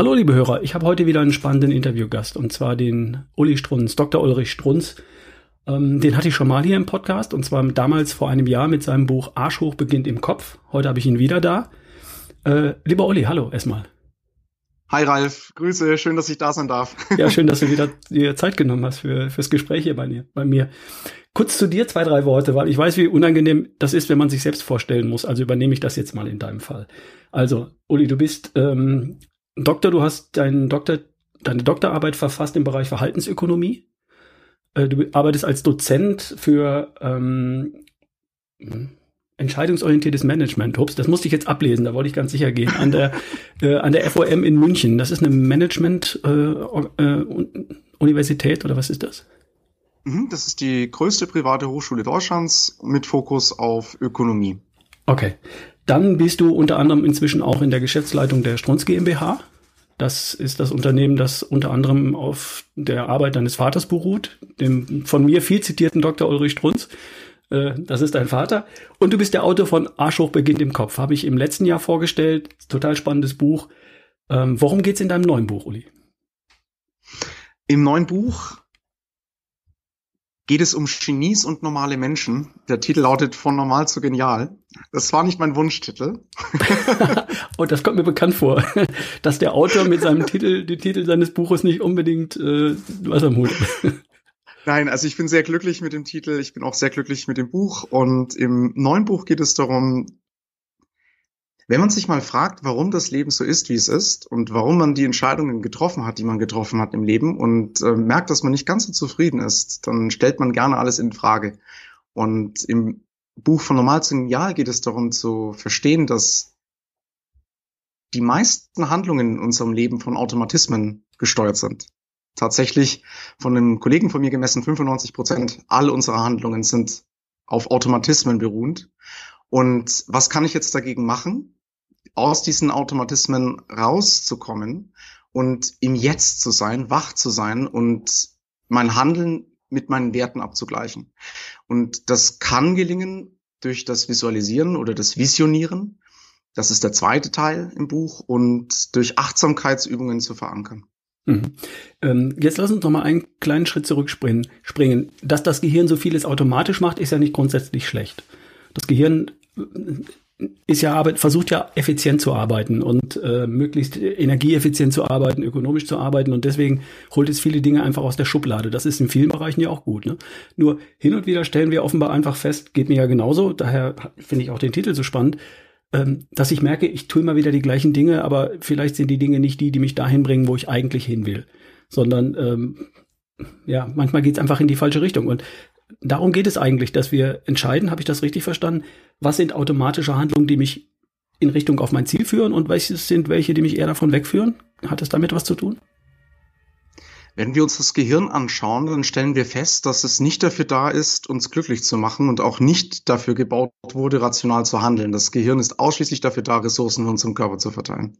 Hallo liebe Hörer, ich habe heute wieder einen spannenden Interviewgast und zwar den Uli Strunz, Dr. Ulrich Strunz. Ähm, den hatte ich schon mal hier im Podcast und zwar damals vor einem Jahr mit seinem Buch Arsch hoch beginnt im Kopf. Heute habe ich ihn wieder da. Äh, lieber Uli, hallo erstmal. Hi Ralf, Grüße, schön, dass ich da sein darf. Ja, schön, dass du wieder dir Zeit genommen hast für, fürs Gespräch hier bei, mir, bei mir. Kurz zu dir zwei, drei Worte, weil ich weiß, wie unangenehm das ist, wenn man sich selbst vorstellen muss. Also übernehme ich das jetzt mal in deinem Fall. Also, Uli, du bist ähm, Doktor, du hast deinen Doktor, deine Doktorarbeit verfasst im Bereich Verhaltensökonomie. Äh, du arbeitest als Dozent für ähm, entscheidungsorientiertes Management. Ups, das musste ich jetzt ablesen, da wollte ich ganz sicher gehen. An der, äh, an der FOM in München. Das ist eine Management-Universität äh, äh, oder was ist das? Mhm, das ist die größte private Hochschule Deutschlands mit Fokus auf Ökonomie. Okay. Dann bist du unter anderem inzwischen auch in der Geschäftsleitung der Strunz GmbH. Das ist das Unternehmen, das unter anderem auf der Arbeit deines Vaters beruht, dem von mir viel zitierten Dr. Ulrich Strunz. Äh, das ist dein Vater. Und du bist der Autor von Arschhoch beginnt im Kopf. Habe ich im letzten Jahr vorgestellt. Total spannendes Buch. Ähm, worum geht's in deinem neuen Buch, Uli? Im neuen Buch geht es um Genies und normale Menschen. Der Titel lautet Von normal zu genial. Das war nicht mein Wunschtitel. und das kommt mir bekannt vor, dass der Autor mit seinem Titel, den Titel seines Buches nicht unbedingt äh, was am Hut. Nein, also ich bin sehr glücklich mit dem Titel, ich bin auch sehr glücklich mit dem Buch und im neuen Buch geht es darum, wenn man sich mal fragt, warum das Leben so ist, wie es ist und warum man die Entscheidungen getroffen hat, die man getroffen hat im Leben und äh, merkt, dass man nicht ganz so zufrieden ist, dann stellt man gerne alles in Frage. Und im Buch von Normal zu Genial geht es darum zu verstehen, dass die meisten Handlungen in unserem Leben von Automatismen gesteuert sind tatsächlich von einem Kollegen von mir gemessen, 95 Prozent all unserer Handlungen sind auf Automatismen beruhend. Und was kann ich jetzt dagegen machen, aus diesen Automatismen rauszukommen und im Jetzt zu sein, wach zu sein und mein Handeln mit meinen Werten abzugleichen. Und das kann gelingen durch das Visualisieren oder das Visionieren. Das ist der zweite Teil im Buch und durch Achtsamkeitsübungen zu verankern. Mhm. Ähm, jetzt lass uns noch mal einen kleinen Schritt zurückspringen. Springen. Dass das Gehirn so vieles automatisch macht, ist ja nicht grundsätzlich schlecht. Das Gehirn äh, ist ja Arbeit, versucht ja effizient zu arbeiten und äh, möglichst energieeffizient zu arbeiten, ökonomisch zu arbeiten und deswegen holt es viele Dinge einfach aus der Schublade. Das ist in vielen Bereichen ja auch gut. Ne? Nur hin und wieder stellen wir offenbar einfach fest, geht mir ja genauso, daher finde ich auch den Titel so spannend, ähm, dass ich merke, ich tue immer wieder die gleichen Dinge, aber vielleicht sind die Dinge nicht die, die mich dahin bringen, wo ich eigentlich hin will, sondern ähm, ja, manchmal geht es einfach in die falsche Richtung. Und darum geht es eigentlich, dass wir entscheiden, habe ich das richtig verstanden, was sind automatische Handlungen, die mich in Richtung auf mein Ziel führen und welches sind welche, die mich eher davon wegführen? Hat es damit was zu tun? Wenn wir uns das Gehirn anschauen, dann stellen wir fest, dass es nicht dafür da ist, uns glücklich zu machen und auch nicht dafür gebaut wurde, rational zu handeln. Das Gehirn ist ausschließlich dafür da, Ressourcen in unserem Körper zu verteilen.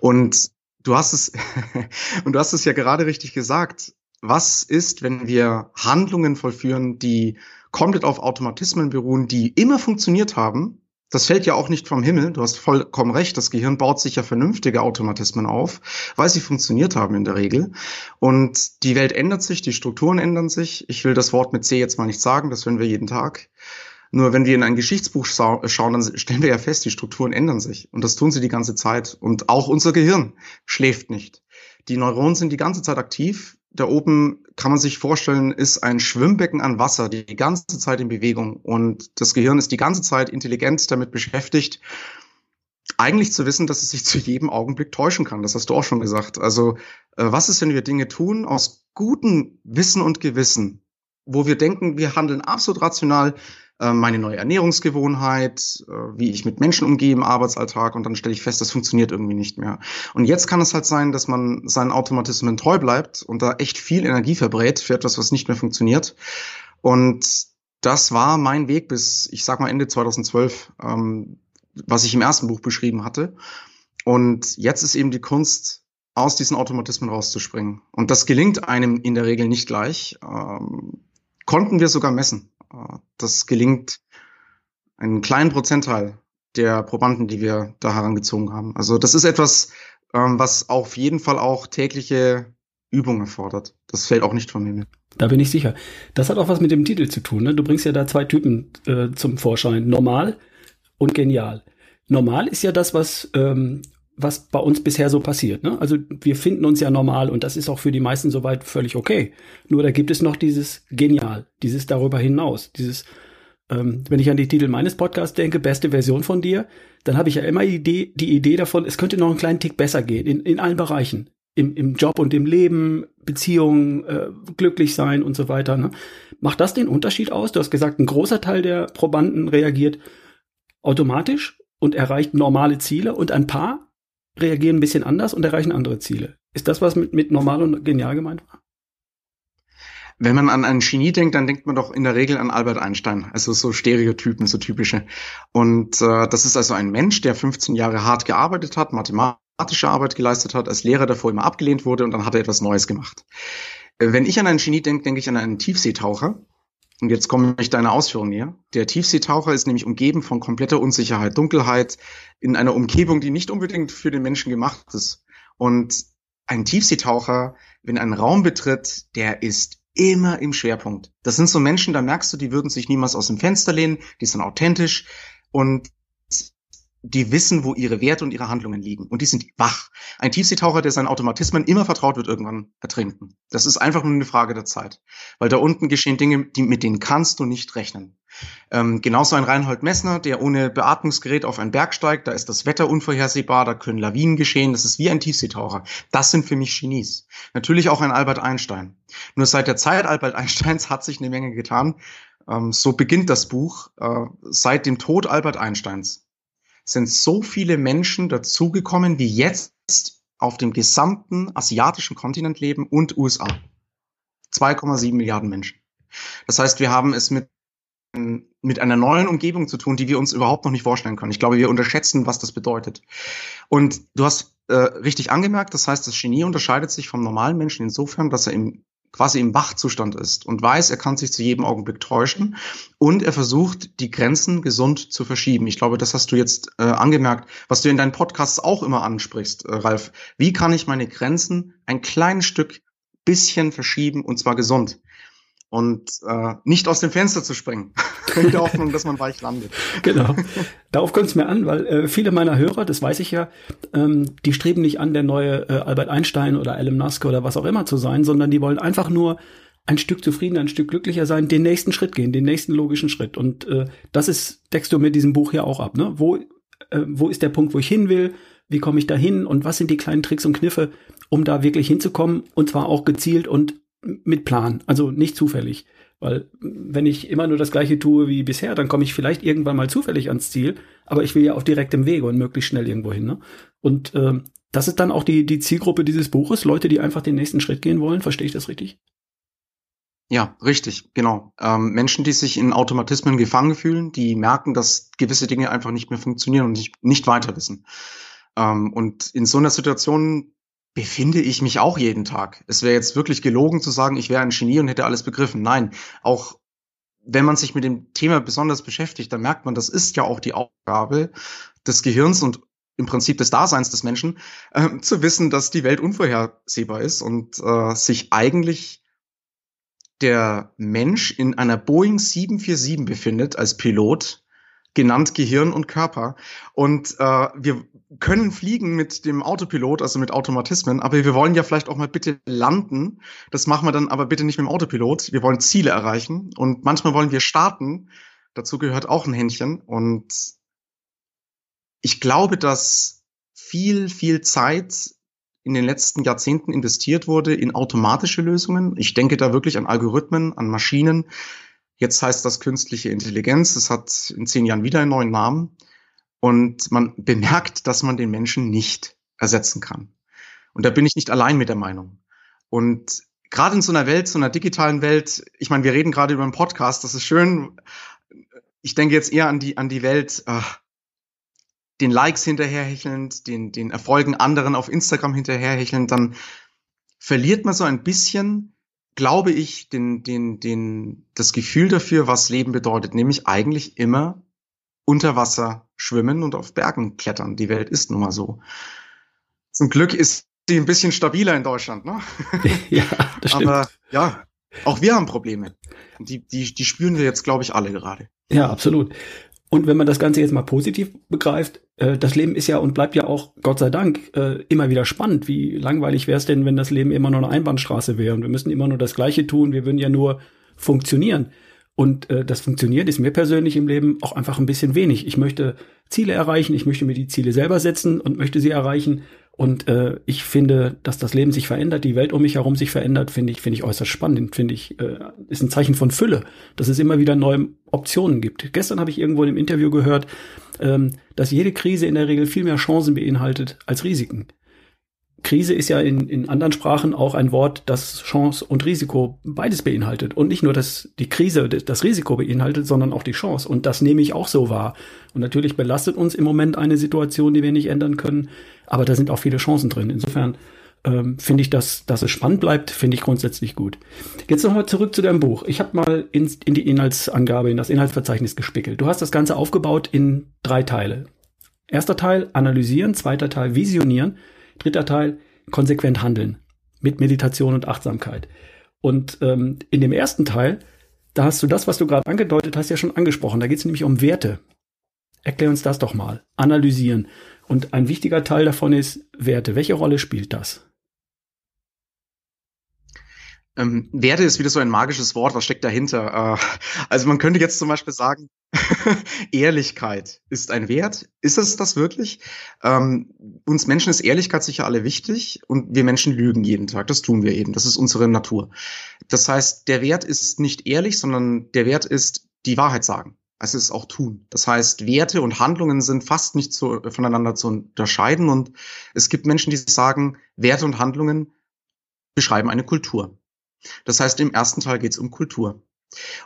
Und du hast es, und du hast es ja gerade richtig gesagt. Was ist, wenn wir Handlungen vollführen, die komplett auf Automatismen beruhen, die immer funktioniert haben, das fällt ja auch nicht vom Himmel. Du hast vollkommen recht. Das Gehirn baut sich ja vernünftige Automatismen auf, weil sie funktioniert haben in der Regel. Und die Welt ändert sich, die Strukturen ändern sich. Ich will das Wort mit C jetzt mal nicht sagen, das hören wir jeden Tag. Nur wenn wir in ein Geschichtsbuch schauen, dann stellen wir ja fest, die Strukturen ändern sich. Und das tun sie die ganze Zeit. Und auch unser Gehirn schläft nicht. Die Neuronen sind die ganze Zeit aktiv da oben kann man sich vorstellen, ist ein Schwimmbecken an Wasser, die ganze Zeit in Bewegung. Und das Gehirn ist die ganze Zeit intelligent damit beschäftigt, eigentlich zu wissen, dass es sich zu jedem Augenblick täuschen kann. Das hast du auch schon gesagt. Also, äh, was ist, wenn wir Dinge tun aus gutem Wissen und Gewissen, wo wir denken, wir handeln absolut rational, meine neue Ernährungsgewohnheit, äh, wie ich mit Menschen umgehe im Arbeitsalltag und dann stelle ich fest, das funktioniert irgendwie nicht mehr. Und jetzt kann es halt sein, dass man seinen Automatismen treu bleibt und da echt viel Energie verbrät für etwas, was nicht mehr funktioniert. Und das war mein Weg bis, ich sag mal, Ende 2012, ähm, was ich im ersten Buch beschrieben hatte. Und jetzt ist eben die Kunst, aus diesen Automatismen rauszuspringen. Und das gelingt einem in der Regel nicht gleich. Ähm, konnten wir sogar messen. Das gelingt einen kleinen Prozentteil der Probanden, die wir da herangezogen haben. Also das ist etwas, ähm, was auf jeden Fall auch tägliche Übung erfordert. Das fällt auch nicht von mir. Da bin ich sicher. Das hat auch was mit dem Titel zu tun. Ne? Du bringst ja da zwei Typen äh, zum Vorschein. Normal und genial. Normal ist ja das, was, ähm, was bei uns bisher so passiert. Ne? Also wir finden uns ja normal und das ist auch für die meisten soweit völlig okay. Nur da gibt es noch dieses genial, dieses darüber hinaus, dieses ähm, wenn ich an die Titel meines Podcasts denke, beste Version von dir, dann habe ich ja immer die Idee, die Idee davon, es könnte noch einen kleinen Tick besser gehen, in, in allen Bereichen im, im Job und im Leben, Beziehungen, äh, glücklich sein und so weiter. Ne? Macht das den Unterschied aus? Du hast gesagt, ein großer Teil der Probanden reagiert automatisch und erreicht normale Ziele und ein paar reagieren ein bisschen anders und erreichen andere Ziele. Ist das, was mit, mit normal und genial gemeint war? Wenn man an einen Genie denkt, dann denkt man doch in der Regel an Albert Einstein, also so Stereotypen, so typische. Und äh, das ist also ein Mensch, der 15 Jahre hart gearbeitet hat, mathematische Arbeit geleistet hat, als Lehrer davor immer abgelehnt wurde und dann hat er etwas Neues gemacht. Äh, wenn ich an einen Genie denke, denke ich an einen Tiefseetaucher. Und jetzt komme ich deiner Ausführung näher. Der Tiefseetaucher ist nämlich umgeben von kompletter Unsicherheit, Dunkelheit, in einer Umgebung, die nicht unbedingt für den Menschen gemacht ist. Und ein Tiefseetaucher, wenn einen Raum betritt, der ist immer im Schwerpunkt. Das sind so Menschen, da merkst du, die würden sich niemals aus dem Fenster lehnen, die sind authentisch und die wissen, wo ihre Werte und ihre Handlungen liegen. Und die sind wach. Ein Tiefseetaucher, der seinen Automatismen immer vertraut, wird irgendwann ertrinken. Das ist einfach nur eine Frage der Zeit. Weil da unten geschehen Dinge, die, mit denen kannst du nicht rechnen. Ähm, genauso ein Reinhold Messner, der ohne Beatmungsgerät auf einen Berg steigt, da ist das Wetter unvorhersehbar, da können Lawinen geschehen, das ist wie ein Tiefseetaucher. Das sind für mich Genies. Natürlich auch ein Albert Einstein. Nur seit der Zeit Albert Einsteins hat sich eine Menge getan. Ähm, so beginnt das Buch äh, seit dem Tod Albert Einsteins sind so viele Menschen dazugekommen, wie jetzt auf dem gesamten asiatischen Kontinent leben und USA. 2,7 Milliarden Menschen. Das heißt, wir haben es mit, mit einer neuen Umgebung zu tun, die wir uns überhaupt noch nicht vorstellen können. Ich glaube, wir unterschätzen, was das bedeutet. Und du hast äh, richtig angemerkt, das heißt, das Genie unterscheidet sich vom normalen Menschen insofern, dass er im quasi im Wachzustand ist und weiß, er kann sich zu jedem Augenblick täuschen und er versucht, die Grenzen gesund zu verschieben. Ich glaube, das hast du jetzt äh, angemerkt, was du in deinen Podcasts auch immer ansprichst, äh, Ralf. Wie kann ich meine Grenzen ein kleines Stück bisschen verschieben und zwar gesund? Und äh, nicht aus dem Fenster zu springen, in der Hoffnung, dass man weich landet. Genau. Darauf kommt es mir an, weil äh, viele meiner Hörer, das weiß ich ja, ähm, die streben nicht an, der neue äh, Albert Einstein oder Elon Musk oder was auch immer zu sein, sondern die wollen einfach nur ein Stück zufriedener, ein Stück glücklicher sein, den nächsten Schritt gehen, den nächsten logischen Schritt. Und äh, das ist, deckst du mit diesem Buch ja auch ab. Ne? Wo, äh, wo ist der Punkt, wo ich hin will? Wie komme ich da hin? Und was sind die kleinen Tricks und Kniffe, um da wirklich hinzukommen? Und zwar auch gezielt und mit Plan, also nicht zufällig. Weil wenn ich immer nur das gleiche tue wie bisher, dann komme ich vielleicht irgendwann mal zufällig ans Ziel, aber ich will ja auf direktem Wege und möglichst schnell irgendwo hin. Ne? Und äh, das ist dann auch die, die Zielgruppe dieses Buches, Leute, die einfach den nächsten Schritt gehen wollen. Verstehe ich das richtig? Ja, richtig, genau. Ähm, Menschen, die sich in Automatismen gefangen fühlen, die merken, dass gewisse Dinge einfach nicht mehr funktionieren und nicht, nicht weiter wissen. Ähm, und in so einer Situation befinde ich mich auch jeden Tag. Es wäre jetzt wirklich gelogen zu sagen, ich wäre ein Genie und hätte alles begriffen. Nein, auch wenn man sich mit dem Thema besonders beschäftigt, dann merkt man, das ist ja auch die Aufgabe des Gehirns und im Prinzip des Daseins des Menschen, äh, zu wissen, dass die Welt unvorhersehbar ist und äh, sich eigentlich der Mensch in einer Boeing 747 befindet als Pilot genannt Gehirn und Körper. Und äh, wir können fliegen mit dem Autopilot, also mit Automatismen, aber wir wollen ja vielleicht auch mal bitte landen. Das machen wir dann aber bitte nicht mit dem Autopilot. Wir wollen Ziele erreichen und manchmal wollen wir starten. Dazu gehört auch ein Händchen. Und ich glaube, dass viel, viel Zeit in den letzten Jahrzehnten investiert wurde in automatische Lösungen. Ich denke da wirklich an Algorithmen, an Maschinen, Jetzt heißt das künstliche Intelligenz. Es hat in zehn Jahren wieder einen neuen Namen. Und man bemerkt, dass man den Menschen nicht ersetzen kann. Und da bin ich nicht allein mit der Meinung. Und gerade in so einer Welt, so einer digitalen Welt, ich meine, wir reden gerade über einen Podcast, das ist schön. Ich denke jetzt eher an die, an die Welt, äh, den Likes hinterherhechelnd, den, den Erfolgen anderen auf Instagram hinterherhechelnd, dann verliert man so ein bisschen glaube ich, den, den, den, das Gefühl dafür, was Leben bedeutet, nämlich eigentlich immer unter Wasser schwimmen und auf Bergen klettern. Die Welt ist nun mal so. Zum Glück ist sie ein bisschen stabiler in Deutschland, ne? ja, das stimmt. Aber ja, auch wir haben Probleme. Die, die, die spüren wir jetzt, glaube ich, alle gerade. Ja, absolut. Und wenn man das Ganze jetzt mal positiv begreift, äh, das Leben ist ja und bleibt ja auch, Gott sei Dank, äh, immer wieder spannend. Wie langweilig wäre es denn, wenn das Leben immer nur eine Einbahnstraße wäre und wir müssen immer nur das Gleiche tun, wir würden ja nur funktionieren. Und äh, das funktioniert ist mir persönlich im Leben auch einfach ein bisschen wenig. Ich möchte Ziele erreichen, ich möchte mir die Ziele selber setzen und möchte sie erreichen. Und äh, ich finde, dass das Leben sich verändert, die Welt um mich herum sich verändert, finde ich, finde ich äußerst spannend. Finde ich, äh, ist ein Zeichen von Fülle, dass es immer wieder neue Optionen gibt. Gestern habe ich irgendwo in einem Interview gehört, ähm, dass jede Krise in der Regel viel mehr Chancen beinhaltet als Risiken. Krise ist ja in, in anderen Sprachen auch ein Wort, das Chance und Risiko beides beinhaltet. Und nicht nur, dass die Krise das Risiko beinhaltet, sondern auch die Chance. Und das nehme ich auch so wahr. Und natürlich belastet uns im Moment eine Situation, die wir nicht ändern können. Aber da sind auch viele Chancen drin. Insofern ähm, finde ich, dass, dass es spannend bleibt, finde ich grundsätzlich gut. Jetzt nochmal zurück zu deinem Buch. Ich habe mal in, in die Inhaltsangabe, in das Inhaltsverzeichnis gespickelt. Du hast das Ganze aufgebaut in drei Teile. Erster Teil analysieren, zweiter Teil visionieren Dritter Teil, konsequent handeln mit Meditation und Achtsamkeit. Und ähm, in dem ersten Teil, da hast du das, was du gerade angedeutet hast, ja schon angesprochen. Da geht es nämlich um Werte. Erklär uns das doch mal. Analysieren. Und ein wichtiger Teil davon ist Werte. Welche Rolle spielt das? Ähm, Werte ist wieder so ein magisches Wort. Was steckt dahinter? Äh, also man könnte jetzt zum Beispiel sagen, Ehrlichkeit ist ein Wert. Ist es das wirklich? Ähm, uns Menschen ist Ehrlichkeit sicher alle wichtig und wir Menschen lügen jeden Tag. Das tun wir eben. Das ist unsere Natur. Das heißt, der Wert ist nicht ehrlich, sondern der Wert ist die Wahrheit sagen. Es ist auch tun. Das heißt, Werte und Handlungen sind fast nicht zu, voneinander zu unterscheiden und es gibt Menschen, die sagen, Werte und Handlungen beschreiben eine Kultur. Das heißt, im ersten Teil geht es um Kultur.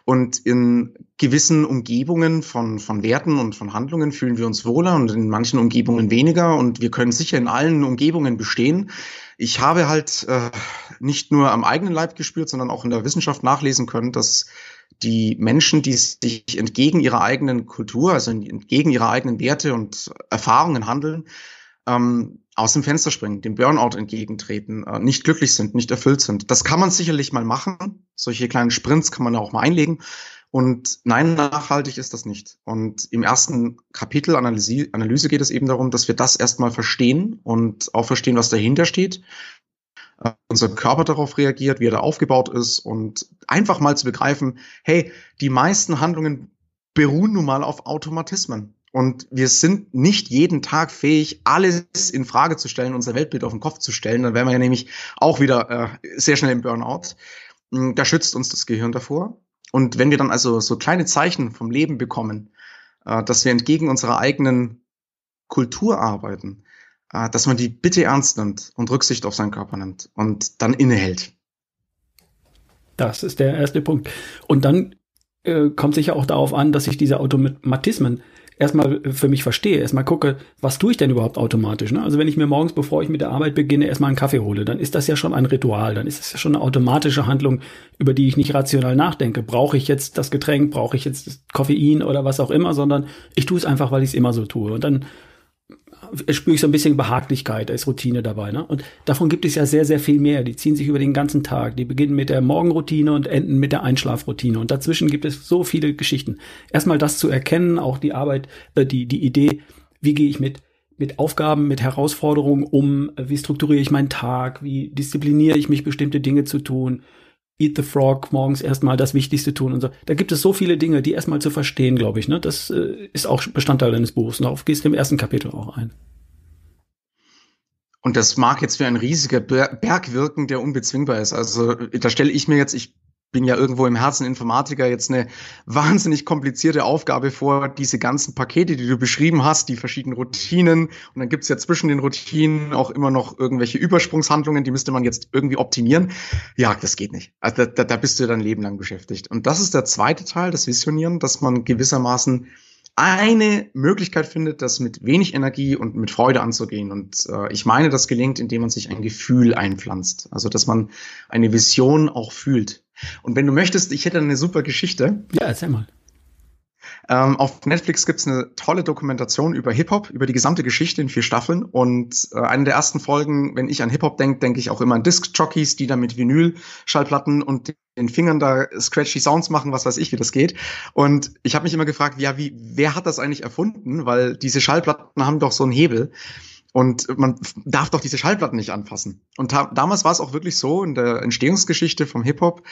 Und in gewissen Umgebungen von, von Werten und von Handlungen fühlen wir uns wohler und in manchen Umgebungen weniger. Und wir können sicher in allen Umgebungen bestehen. Ich habe halt äh, nicht nur am eigenen Leib gespürt, sondern auch in der Wissenschaft nachlesen können, dass die Menschen, die sich entgegen ihrer eigenen Kultur, also entgegen ihrer eigenen Werte und Erfahrungen handeln, ähm, aus dem Fenster springen, dem Burnout entgegentreten, äh, nicht glücklich sind, nicht erfüllt sind. Das kann man sicherlich mal machen. Solche kleinen Sprints kann man auch mal einlegen. Und nein, nachhaltig ist das nicht. Und im ersten Kapitel Analyse, geht es eben darum, dass wir das erstmal verstehen und auch verstehen, was dahinter steht. Äh, unser Körper darauf reagiert, wie er da aufgebaut ist und einfach mal zu begreifen, hey, die meisten Handlungen beruhen nun mal auf Automatismen. Und wir sind nicht jeden Tag fähig, alles in Frage zu stellen, unser Weltbild auf den Kopf zu stellen. Dann wären wir ja nämlich auch wieder äh, sehr schnell im Burnout. Hm, da schützt uns das Gehirn davor. Und wenn wir dann also so kleine Zeichen vom Leben bekommen, äh, dass wir entgegen unserer eigenen Kultur arbeiten, äh, dass man die bitte ernst nimmt und Rücksicht auf seinen Körper nimmt und dann innehält. Das ist der erste Punkt. Und dann äh, kommt sicher auch darauf an, dass sich diese Automatismen erstmal für mich verstehe, erstmal gucke, was tue ich denn überhaupt automatisch. Ne? Also wenn ich mir morgens, bevor ich mit der Arbeit beginne, erstmal einen Kaffee hole, dann ist das ja schon ein Ritual, dann ist das ja schon eine automatische Handlung, über die ich nicht rational nachdenke. Brauche ich jetzt das Getränk, brauche ich jetzt das Koffein oder was auch immer, sondern ich tue es einfach, weil ich es immer so tue. Und dann spüre ich so ein bisschen Behaglichkeit, da ist Routine dabei. Ne? Und davon gibt es ja sehr, sehr viel mehr. Die ziehen sich über den ganzen Tag. Die beginnen mit der Morgenroutine und enden mit der Einschlafroutine. Und dazwischen gibt es so viele Geschichten. Erstmal das zu erkennen, auch die Arbeit, äh, die, die Idee, wie gehe ich mit mit Aufgaben, mit Herausforderungen um, wie strukturiere ich meinen Tag, wie diszipliniere ich mich, bestimmte Dinge zu tun, Eat the Frog, morgens erstmal das Wichtigste tun und so. Da gibt es so viele Dinge, die erstmal zu verstehen, glaube ich. Ne? Das äh, ist auch Bestandteil deines Buchs. Und darauf gehst du im ersten Kapitel auch ein. Und das mag jetzt wie ein riesiger Berg wirken, der unbezwingbar ist. Also da stelle ich mir jetzt, ich bin ja irgendwo im Herzen Informatiker jetzt eine wahnsinnig komplizierte Aufgabe vor, diese ganzen Pakete, die du beschrieben hast, die verschiedenen Routinen. Und dann gibt's ja zwischen den Routinen auch immer noch irgendwelche Übersprungshandlungen, die müsste man jetzt irgendwie optimieren. Ja, das geht nicht. Also da, da bist du dann Leben lang beschäftigt. Und das ist der zweite Teil, das Visionieren, dass man gewissermaßen eine Möglichkeit findet, das mit wenig Energie und mit Freude anzugehen. Und äh, ich meine, das gelingt, indem man sich ein Gefühl einpflanzt. Also, dass man eine Vision auch fühlt. Und wenn du möchtest, ich hätte eine super Geschichte. Ja, erzähl mal. Ähm, auf Netflix gibt's eine tolle Dokumentation über Hip-Hop, über die gesamte Geschichte in vier Staffeln. Und äh, eine der ersten Folgen, wenn ich an Hip-Hop denke, denke ich auch immer an Disc-Jockeys, die da mit Vinyl-Schallplatten und den Fingern da scratchy Sounds machen, was weiß ich, wie das geht. Und ich habe mich immer gefragt, ja, wie, wer hat das eigentlich erfunden? Weil diese Schallplatten haben doch so einen Hebel. Und man darf doch diese Schallplatten nicht anfassen. Und damals war es auch wirklich so in der Entstehungsgeschichte vom Hip-Hop,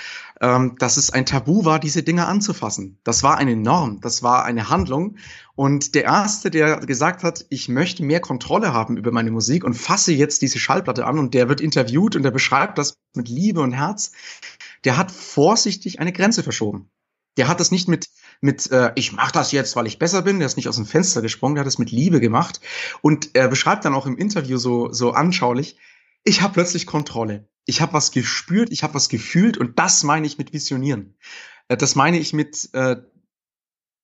ähm, dass es ein Tabu war, diese Dinge anzufassen. Das war eine Norm, das war eine Handlung. Und der Erste, der gesagt hat, ich möchte mehr Kontrolle haben über meine Musik und fasse jetzt diese Schallplatte an und der wird interviewt und der beschreibt das mit Liebe und Herz, der hat vorsichtig eine Grenze verschoben. Der hat das nicht mit mit, äh, ich mache das jetzt, weil ich besser bin. Der ist nicht aus dem Fenster gesprungen, der hat es mit Liebe gemacht. Und er beschreibt dann auch im Interview so, so anschaulich, ich habe plötzlich Kontrolle. Ich habe was gespürt, ich habe was gefühlt und das meine ich mit Visionieren. Äh, das meine ich mit äh,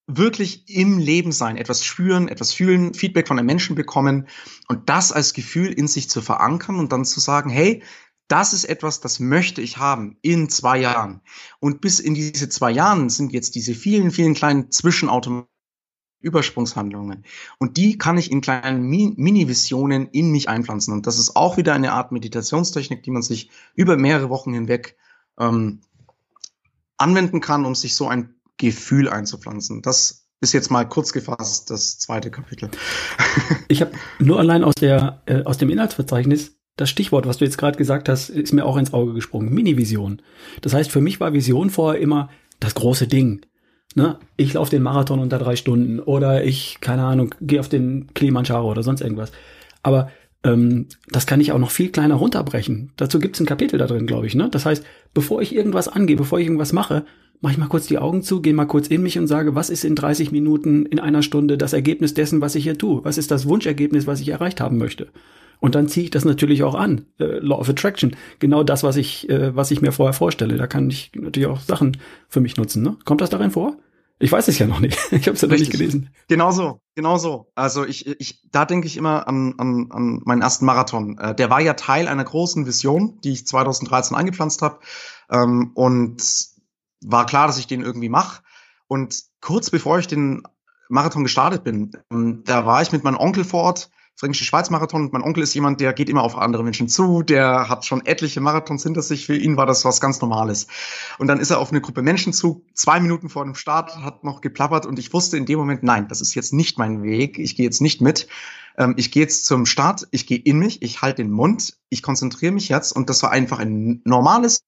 wirklich im Leben sein, etwas spüren, etwas fühlen, Feedback von einem Menschen bekommen und das als Gefühl in sich zu verankern und dann zu sagen, hey, das ist etwas, das möchte ich haben in zwei Jahren. Und bis in diese zwei Jahren sind jetzt diese vielen, vielen kleinen Zwischenautomaten. Übersprungshandlungen. Und die kann ich in kleinen Mini-Visionen in mich einpflanzen. Und das ist auch wieder eine Art Meditationstechnik, die man sich über mehrere Wochen hinweg ähm, anwenden kann, um sich so ein Gefühl einzupflanzen. Das ist jetzt mal kurz gefasst das zweite Kapitel. ich habe nur allein aus der äh, aus dem Inhaltsverzeichnis das Stichwort, was du jetzt gerade gesagt hast, ist mir auch ins Auge gesprungen. Mini-Vision. Das heißt, für mich war Vision vorher immer das große Ding. Ne? Ich laufe den Marathon unter drei Stunden oder ich, keine Ahnung, gehe auf den Kilimanjaro oder sonst irgendwas. Aber ähm, das kann ich auch noch viel kleiner runterbrechen. Dazu gibt es ein Kapitel da drin, glaube ich. Ne? Das heißt, bevor ich irgendwas angehe, bevor ich irgendwas mache, mache ich mal kurz die Augen zu, gehe mal kurz in mich und sage, was ist in 30 Minuten, in einer Stunde das Ergebnis dessen, was ich hier tue? Was ist das Wunschergebnis, was ich erreicht haben möchte? Und dann ziehe ich das natürlich auch an. Äh, Law of Attraction. Genau das, was ich, äh, was ich mir vorher vorstelle. Da kann ich natürlich auch Sachen für mich nutzen. Ne? Kommt das darin vor? Ich weiß es ja noch nicht. Ich habe es ja noch nicht gelesen. Genau so, genau so. Also ich, ich, da denke ich immer an, an, an meinen ersten Marathon. Äh, der war ja Teil einer großen Vision, die ich 2013 eingepflanzt habe. Ähm, und war klar, dass ich den irgendwie mache. Und kurz bevor ich den Marathon gestartet bin, ähm, da war ich mit meinem Onkel vor Ort Fränkische Schweiz Marathon. Mein Onkel ist jemand, der geht immer auf andere Menschen zu, der hat schon etliche Marathons hinter sich. Für ihn war das was ganz Normales. Und dann ist er auf eine Gruppe Menschen zu, zwei Minuten vor dem Start, hat noch geplappert und ich wusste in dem Moment, nein, das ist jetzt nicht mein Weg, ich gehe jetzt nicht mit. Ähm, ich gehe jetzt zum Start, ich gehe in mich, ich halte den Mund, ich konzentriere mich jetzt und das war einfach ein normales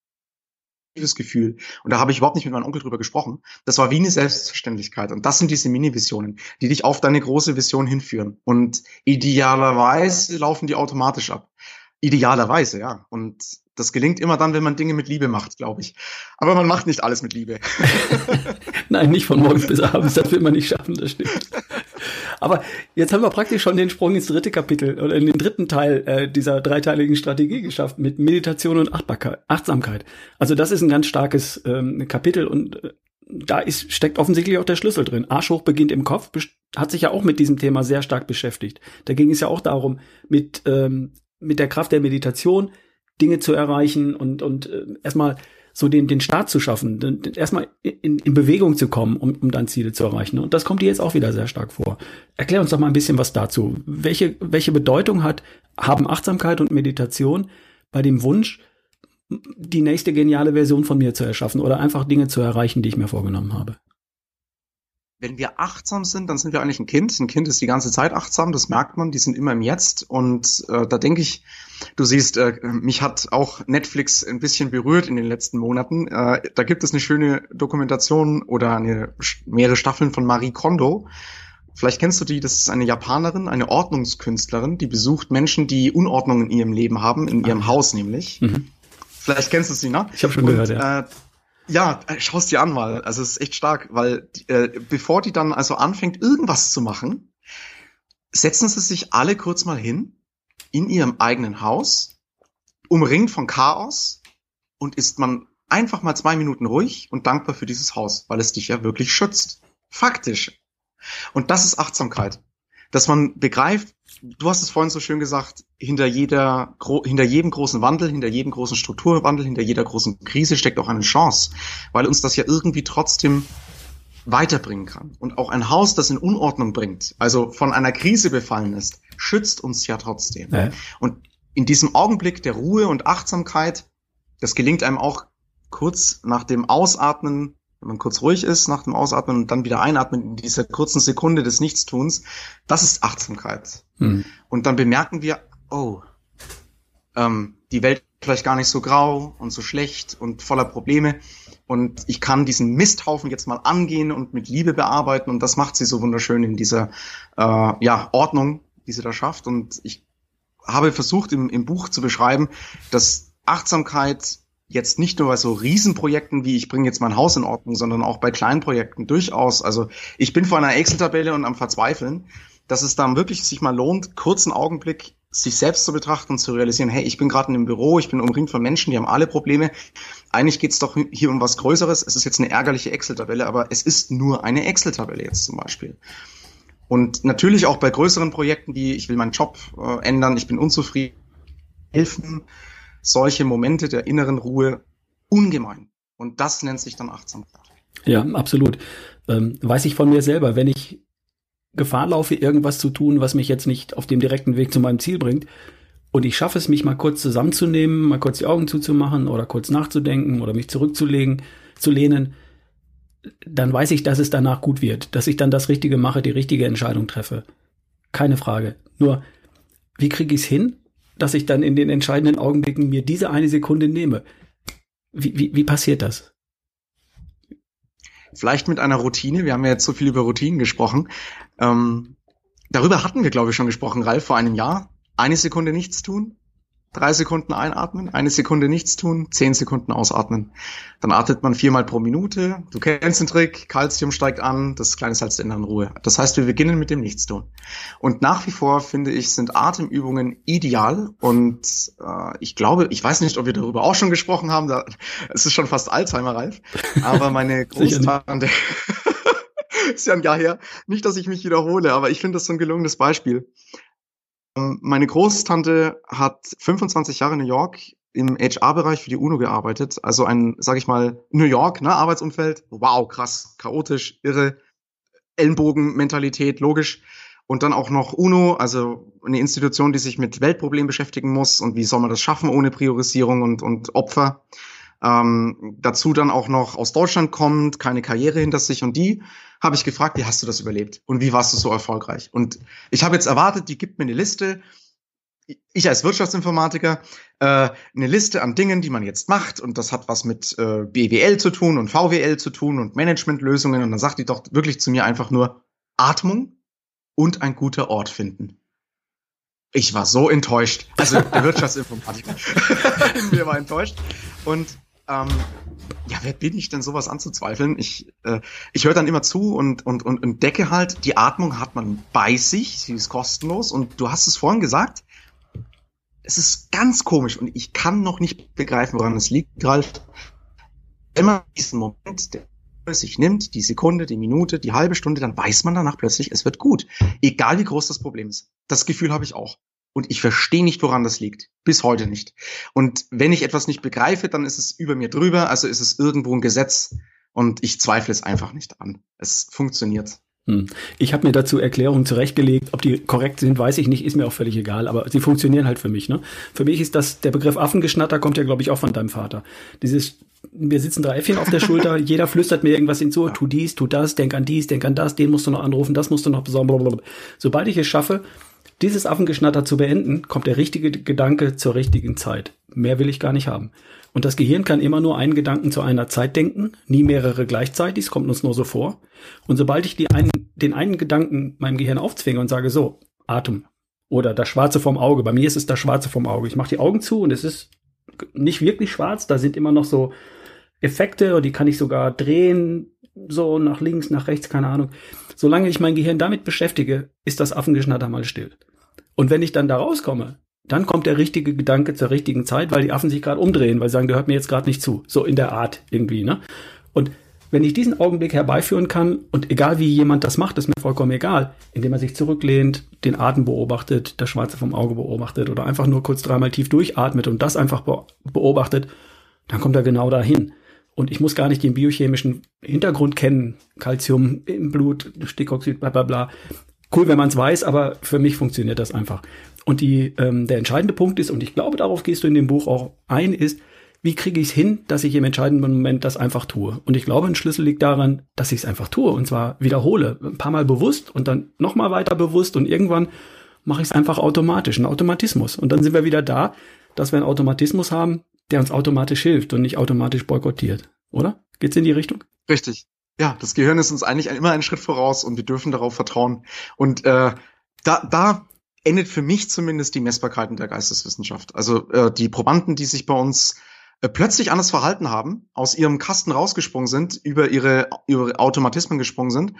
Gefühl. Und da habe ich überhaupt nicht mit meinem Onkel drüber gesprochen. Das war wie eine Selbstverständlichkeit. Und das sind diese Mini-Visionen, die dich auf deine große Vision hinführen. Und idealerweise laufen die automatisch ab. Idealerweise, ja. Und das gelingt immer dann, wenn man Dinge mit Liebe macht, glaube ich. Aber man macht nicht alles mit Liebe. Nein, nicht von morgens bis abends. Das will man nicht schaffen, das stimmt. Aber jetzt haben wir praktisch schon den Sprung ins dritte Kapitel oder in den dritten Teil äh, dieser dreiteiligen Strategie geschafft mit Meditation und Achtbarkeit, Achtsamkeit. Also das ist ein ganz starkes ähm, Kapitel und äh, da ist, steckt offensichtlich auch der Schlüssel drin. Arschhoch beginnt im Kopf, hat sich ja auch mit diesem Thema sehr stark beschäftigt. Da ging es ja auch darum, mit, ähm, mit der Kraft der Meditation Dinge zu erreichen und, und äh, erstmal so den, den Start zu schaffen, erstmal in, in Bewegung zu kommen, um, um dann Ziele zu erreichen. Und das kommt dir jetzt auch wieder sehr stark vor. Erklär uns doch mal ein bisschen was dazu. Welche, welche Bedeutung hat, haben Achtsamkeit und Meditation bei dem Wunsch, die nächste geniale Version von mir zu erschaffen oder einfach Dinge zu erreichen, die ich mir vorgenommen habe? Wenn wir achtsam sind, dann sind wir eigentlich ein Kind. Ein Kind ist die ganze Zeit achtsam, das merkt man, die sind immer im Jetzt. Und äh, da denke ich, du siehst, äh, mich hat auch Netflix ein bisschen berührt in den letzten Monaten. Äh, da gibt es eine schöne Dokumentation oder eine, mehrere Staffeln von Marie Kondo. Vielleicht kennst du die, das ist eine Japanerin, eine Ordnungskünstlerin, die besucht Menschen, die Unordnung in ihrem Leben haben, in ihrem Haus nämlich. Mhm. Vielleicht kennst du sie, ne? Ich habe schon Und, gehört, ja. Äh, ja, äh, schau's dir an mal. Also es ist echt stark, weil äh, bevor die dann also anfängt, irgendwas zu machen, setzen sie sich alle kurz mal hin in ihrem eigenen Haus, umringt von Chaos und ist man einfach mal zwei Minuten ruhig und dankbar für dieses Haus, weil es dich ja wirklich schützt. Faktisch. Und das ist Achtsamkeit. Dass man begreift, du hast es vorhin so schön gesagt, hinter jeder, hinter jedem großen Wandel, hinter jedem großen Strukturwandel, hinter jeder großen Krise steckt auch eine Chance, weil uns das ja irgendwie trotzdem weiterbringen kann. Und auch ein Haus, das in Unordnung bringt, also von einer Krise befallen ist, schützt uns ja trotzdem. Ja. Und in diesem Augenblick der Ruhe und Achtsamkeit, das gelingt einem auch kurz nach dem Ausatmen, wenn man kurz ruhig ist, nach dem Ausatmen und dann wieder einatmen in dieser kurzen Sekunde des Nichtstuns, das ist Achtsamkeit. Hm. Und dann bemerken wir, oh, ähm, die Welt ist vielleicht gar nicht so grau und so schlecht und voller Probleme. Und ich kann diesen Misthaufen jetzt mal angehen und mit Liebe bearbeiten. Und das macht sie so wunderschön in dieser äh, ja, Ordnung, die sie da schafft. Und ich habe versucht, im, im Buch zu beschreiben, dass Achtsamkeit jetzt nicht nur bei so Riesenprojekten wie ich bringe jetzt mein Haus in Ordnung, sondern auch bei kleinen Projekten durchaus. Also ich bin vor einer Excel-Tabelle und am Verzweifeln, dass es dann wirklich sich mal lohnt, kurzen Augenblick sich selbst zu betrachten und zu realisieren, hey, ich bin gerade in einem Büro, ich bin umringt von Menschen, die haben alle Probleme. Eigentlich geht's doch hier um was Größeres. Es ist jetzt eine ärgerliche Excel-Tabelle, aber es ist nur eine Excel-Tabelle jetzt zum Beispiel. Und natürlich auch bei größeren Projekten, wie ich will meinen Job äh, ändern, ich bin unzufrieden, helfen solche Momente der inneren Ruhe ungemein. Und das nennt sich dann Achtsamkeit. Ja, absolut. Ähm, weiß ich von mir selber, wenn ich Gefahr laufe, irgendwas zu tun, was mich jetzt nicht auf dem direkten Weg zu meinem Ziel bringt. Und ich schaffe es, mich mal kurz zusammenzunehmen, mal kurz die Augen zuzumachen oder kurz nachzudenken oder mich zurückzulegen, zu lehnen, dann weiß ich, dass es danach gut wird, dass ich dann das Richtige mache, die richtige Entscheidung treffe. Keine Frage. Nur, wie kriege ich es hin, dass ich dann in den entscheidenden Augenblicken mir diese eine Sekunde nehme? Wie, wie, wie passiert das? Vielleicht mit einer Routine. Wir haben ja jetzt so viel über Routinen gesprochen. Ähm, darüber hatten wir, glaube ich, schon gesprochen, Ralf, vor einem Jahr. Eine Sekunde nichts tun, drei Sekunden einatmen, eine Sekunde nichts tun, zehn Sekunden ausatmen. Dann atmet man viermal pro Minute. Du kennst den Trick, Kalzium steigt an, das kleine Salz der inneren Ruhe. Das heißt, wir beginnen mit dem Nichtstun. Und nach wie vor finde ich, sind Atemübungen ideal. Und äh, ich glaube, ich weiß nicht, ob wir darüber auch schon gesprochen haben. Da, es ist schon fast Alzheimer, Ralf. Aber meine Großtante ist ja ein Jahr her. Nicht, dass ich mich wiederhole, aber ich finde das so ein gelungenes Beispiel. Ähm, meine Großtante hat 25 Jahre in New York im HR-Bereich für die UNO gearbeitet. Also ein, sag ich mal, New York, ne, Arbeitsumfeld. Wow, krass, chaotisch, irre, Ellenbogen-Mentalität, logisch. Und dann auch noch UNO, also eine Institution, die sich mit Weltproblemen beschäftigen muss und wie soll man das schaffen ohne Priorisierung und, und Opfer. Ähm, dazu dann auch noch aus Deutschland kommt, keine Karriere hinter sich. Und die habe ich gefragt, wie hast du das überlebt? Und wie warst du so erfolgreich? Und ich habe jetzt erwartet, die gibt mir eine Liste, ich als Wirtschaftsinformatiker, äh, eine Liste an Dingen, die man jetzt macht. Und das hat was mit äh, BWL zu tun und VWL zu tun und Managementlösungen. Und dann sagt die doch wirklich zu mir einfach nur Atmung und ein guter Ort finden. Ich war so enttäuscht. Also der Wirtschaftsinformatiker. Mir war enttäuscht. Und ähm, ja, wer bin ich denn, sowas anzuzweifeln? Ich, äh, ich höre dann immer zu und, und, und entdecke halt, die Atmung hat man bei sich, sie ist kostenlos und du hast es vorhin gesagt, es ist ganz komisch und ich kann noch nicht begreifen, woran es liegt, Ralf. Wenn man diesen Moment, der sich nimmt, die Sekunde, die Minute, die halbe Stunde, dann weiß man danach plötzlich, es wird gut. Egal wie groß das Problem ist. Das Gefühl habe ich auch. Und ich verstehe nicht, woran das liegt. Bis heute nicht. Und wenn ich etwas nicht begreife, dann ist es über mir drüber, also ist es irgendwo ein Gesetz und ich zweifle es einfach nicht an. Es funktioniert. Hm. Ich habe mir dazu Erklärungen zurechtgelegt, ob die korrekt sind, weiß ich nicht, ist mir auch völlig egal, aber sie funktionieren halt für mich. Ne? Für mich ist das, der Begriff Affengeschnatter kommt ja, glaube ich, auch von deinem Vater. Dieses, wir sitzen drei Äffchen auf der Schulter, jeder flüstert mir irgendwas hinzu, tu dies, tu das, denk an dies, denk an das, den musst du noch anrufen, das musst du noch besorgen, blablabla. Sobald ich es schaffe, dieses Affengeschnatter zu beenden, kommt der richtige Gedanke zur richtigen Zeit. Mehr will ich gar nicht haben. Und das Gehirn kann immer nur einen Gedanken zu einer Zeit denken, nie mehrere gleichzeitig, es kommt uns nur so vor. Und sobald ich die einen, den einen Gedanken meinem Gehirn aufzwinge und sage so, Atem oder das Schwarze vom Auge, bei mir ist es das Schwarze vom Auge. Ich mache die Augen zu und es ist nicht wirklich schwarz, da sind immer noch so Effekte und die kann ich sogar drehen, so nach links, nach rechts, keine Ahnung. Solange ich mein Gehirn damit beschäftige, ist das Affengeschnatter mal still. Und wenn ich dann da rauskomme, dann kommt der richtige Gedanke zur richtigen Zeit, weil die Affen sich gerade umdrehen, weil sie sagen, der hört mir jetzt gerade nicht zu. So in der Art irgendwie, ne? Und wenn ich diesen Augenblick herbeiführen kann, und egal wie jemand das macht, ist mir vollkommen egal, indem er sich zurücklehnt, den Atem beobachtet, das Schwarze vom Auge beobachtet oder einfach nur kurz dreimal tief durchatmet und das einfach beobachtet, dann kommt er genau dahin. Und ich muss gar nicht den biochemischen Hintergrund kennen. Calcium im Blut, Stickoxid, bla bla bla. Cool, wenn man es weiß, aber für mich funktioniert das einfach. Und die, ähm, der entscheidende Punkt ist, und ich glaube, darauf gehst du in dem Buch auch ein, ist, wie kriege ich es hin, dass ich im entscheidenden Moment das einfach tue? Und ich glaube, ein Schlüssel liegt daran, dass ich es einfach tue und zwar wiederhole, ein paar Mal bewusst und dann noch mal weiter bewusst und irgendwann mache ich es einfach automatisch, ein Automatismus. Und dann sind wir wieder da, dass wir einen Automatismus haben, der uns automatisch hilft und nicht automatisch boykottiert, oder? Geht's in die Richtung? Richtig. Ja, das Gehirn ist uns eigentlich immer einen Schritt voraus und wir dürfen darauf vertrauen. Und äh, da, da endet für mich zumindest die Messbarkeit in der Geisteswissenschaft. Also äh, die Probanden, die sich bei uns plötzlich anders verhalten haben, aus ihrem Kasten rausgesprungen sind, über ihre, über Automatismen gesprungen sind,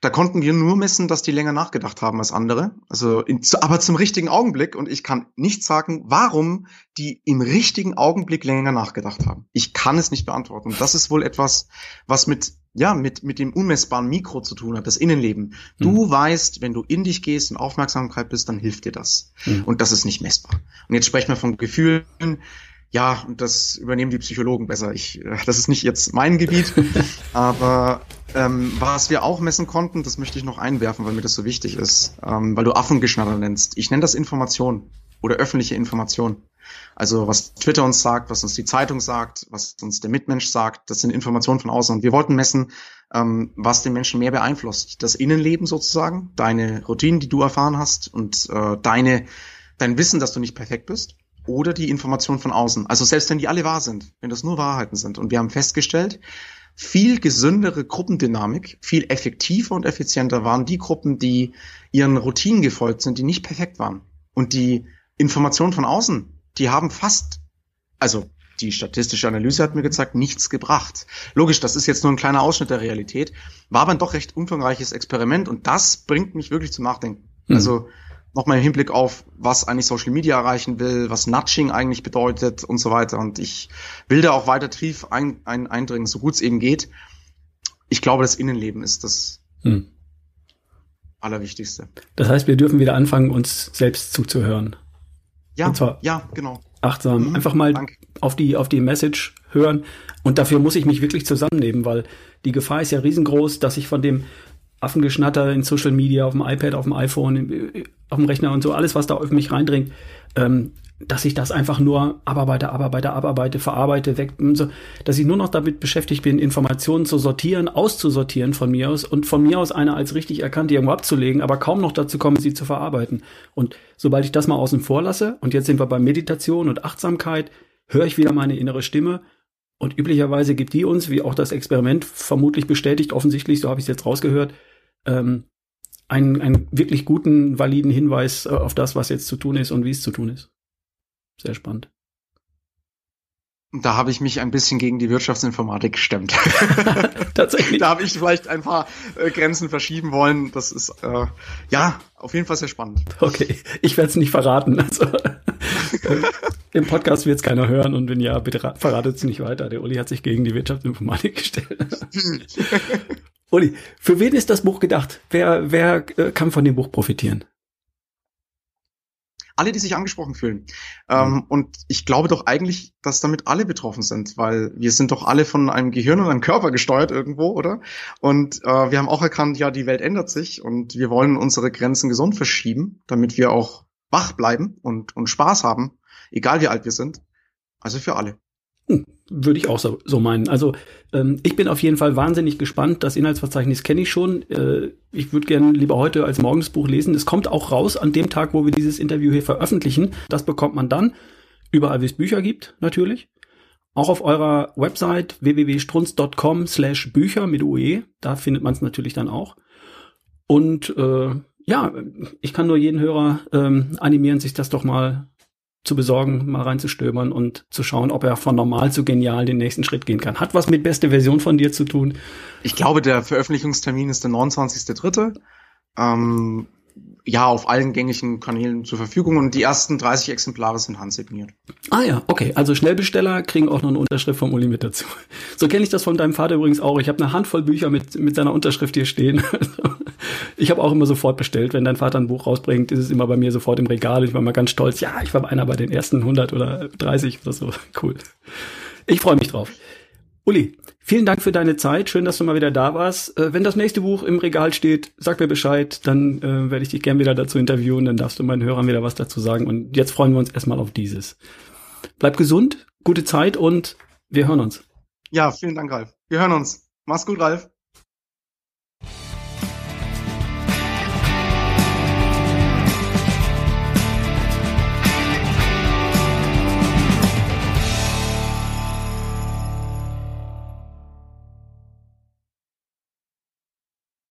da konnten wir nur messen, dass die länger nachgedacht haben als andere. Also, in, aber zum richtigen Augenblick. Und ich kann nicht sagen, warum die im richtigen Augenblick länger nachgedacht haben. Ich kann es nicht beantworten. Das ist wohl etwas, was mit, ja, mit, mit dem unmessbaren Mikro zu tun hat, das Innenleben. Du mhm. weißt, wenn du in dich gehst und Aufmerksamkeit bist, dann hilft dir das. Mhm. Und das ist nicht messbar. Und jetzt sprechen wir von Gefühlen ja, und das übernehmen die Psychologen besser. Ich, äh, das ist nicht jetzt mein Gebiet, aber ähm, was wir auch messen konnten, das möchte ich noch einwerfen, weil mir das so wichtig ist, ähm, weil du Affengeschnatter nennst. Ich nenne das Information oder öffentliche Information. Also was Twitter uns sagt, was uns die Zeitung sagt, was uns der Mitmensch sagt, das sind Informationen von außen. Und wir wollten messen, ähm, was den Menschen mehr beeinflusst. Das Innenleben sozusagen, deine Routinen, die du erfahren hast und äh, deine, dein Wissen, dass du nicht perfekt bist oder die Information von außen. Also selbst wenn die alle wahr sind, wenn das nur Wahrheiten sind. Und wir haben festgestellt, viel gesündere Gruppendynamik, viel effektiver und effizienter waren die Gruppen, die ihren Routinen gefolgt sind, die nicht perfekt waren. Und die Informationen von außen, die haben fast, also die statistische Analyse hat mir gezeigt, nichts gebracht. Logisch, das ist jetzt nur ein kleiner Ausschnitt der Realität, war aber ein doch recht umfangreiches Experiment und das bringt mich wirklich zum Nachdenken. Mhm. Also nochmal im Hinblick auf, was eigentlich Social Media erreichen will, was Nudging eigentlich bedeutet und so weiter. Und ich will da auch weiter tief ein, ein, eindringen, so gut es eben geht. Ich glaube, das Innenleben ist das hm. Allerwichtigste. Das heißt, wir dürfen wieder anfangen, uns selbst zuzuhören. Ja, ja, genau. Achtsam. Mhm, Einfach mal auf die, auf die Message hören. Und dafür muss ich mich wirklich zusammennehmen, weil die Gefahr ist ja riesengroß, dass ich von dem Affengeschnatter in Social Media, auf dem iPad, auf dem iPhone, auf dem Rechner und so, alles, was da auf mich reindringt, ähm, dass ich das einfach nur abarbeite, abarbeite, abarbeite, verarbeite, weg, so, dass ich nur noch damit beschäftigt bin, Informationen zu sortieren, auszusortieren von mir aus und von mir aus eine als richtig erkannt irgendwo abzulegen, aber kaum noch dazu kommen, sie zu verarbeiten. Und sobald ich das mal außen vor lasse, und jetzt sind wir bei Meditation und Achtsamkeit, höre ich wieder meine innere Stimme und üblicherweise gibt die uns, wie auch das Experiment vermutlich bestätigt, offensichtlich, so habe ich es jetzt rausgehört, ähm, einen, einen wirklich guten, validen Hinweis äh, auf das, was jetzt zu tun ist und wie es zu tun ist. Sehr spannend. Da habe ich mich ein bisschen gegen die Wirtschaftsinformatik gestemmt. Tatsächlich. da habe ich vielleicht ein paar äh, Grenzen verschieben wollen. Das ist äh, ja auf jeden Fall sehr spannend. Okay, ich werde es nicht verraten. Also äh, im Podcast wird es keiner hören und wenn ja, bitte verratet es nicht weiter. Der Uli hat sich gegen die Wirtschaftsinformatik gestellt. Uli, für wen ist das Buch gedacht? Wer, wer äh, kann von dem Buch profitieren? Alle, die sich angesprochen fühlen. Ähm, mhm. und ich glaube doch eigentlich, dass damit alle betroffen sind, weil wir sind doch alle von einem Gehirn und einem Körper gesteuert irgendwo, oder? Und äh, wir haben auch erkannt, ja, die Welt ändert sich und wir wollen unsere Grenzen gesund verschieben, damit wir auch wach bleiben und, und Spaß haben, egal wie alt wir sind. Also für alle. Würde ich auch so, so meinen. Also ähm, ich bin auf jeden Fall wahnsinnig gespannt. Das Inhaltsverzeichnis kenne ich schon. Äh, ich würde gerne lieber heute als Morgensbuch lesen. Es kommt auch raus an dem Tag, wo wir dieses Interview hier veröffentlichen. Das bekommt man dann überall, wie es Bücher gibt, natürlich. Auch auf eurer Website www.strunz.com slash Bücher mit UE. Da findet man es natürlich dann auch. Und äh, ja, ich kann nur jeden Hörer ähm, animieren, sich das doch mal zu besorgen, mal reinzustöbern und zu schauen, ob er von normal zu genial den nächsten Schritt gehen kann. Hat was mit beste Version von dir zu tun? Ich glaube, der Veröffentlichungstermin ist der 29.3. Ähm, ja, auf allen gängigen Kanälen zur Verfügung und die ersten 30 Exemplare sind handsigniert. Ah ja, okay. Also Schnellbesteller kriegen auch noch eine Unterschrift vom Uli mit dazu. So kenne ich das von deinem Vater übrigens auch. Ich habe eine Handvoll Bücher mit, mit seiner Unterschrift hier stehen. ich habe auch immer sofort bestellt. Wenn dein Vater ein Buch rausbringt, ist es immer bei mir sofort im Regal. Ich war mal ganz stolz. Ja, ich war einer bei den ersten 100 oder 30 oder so. Cool. Ich freue mich drauf. Uli, vielen Dank für deine Zeit. Schön, dass du mal wieder da warst. Äh, wenn das nächste Buch im Regal steht, sag mir Bescheid. Dann äh, werde ich dich gern wieder dazu interviewen. Dann darfst du meinen Hörern wieder was dazu sagen. Und jetzt freuen wir uns erstmal auf dieses. Bleib gesund, gute Zeit und wir hören uns. Ja, vielen Dank, Ralf. Wir hören uns. Mach's gut, Ralf.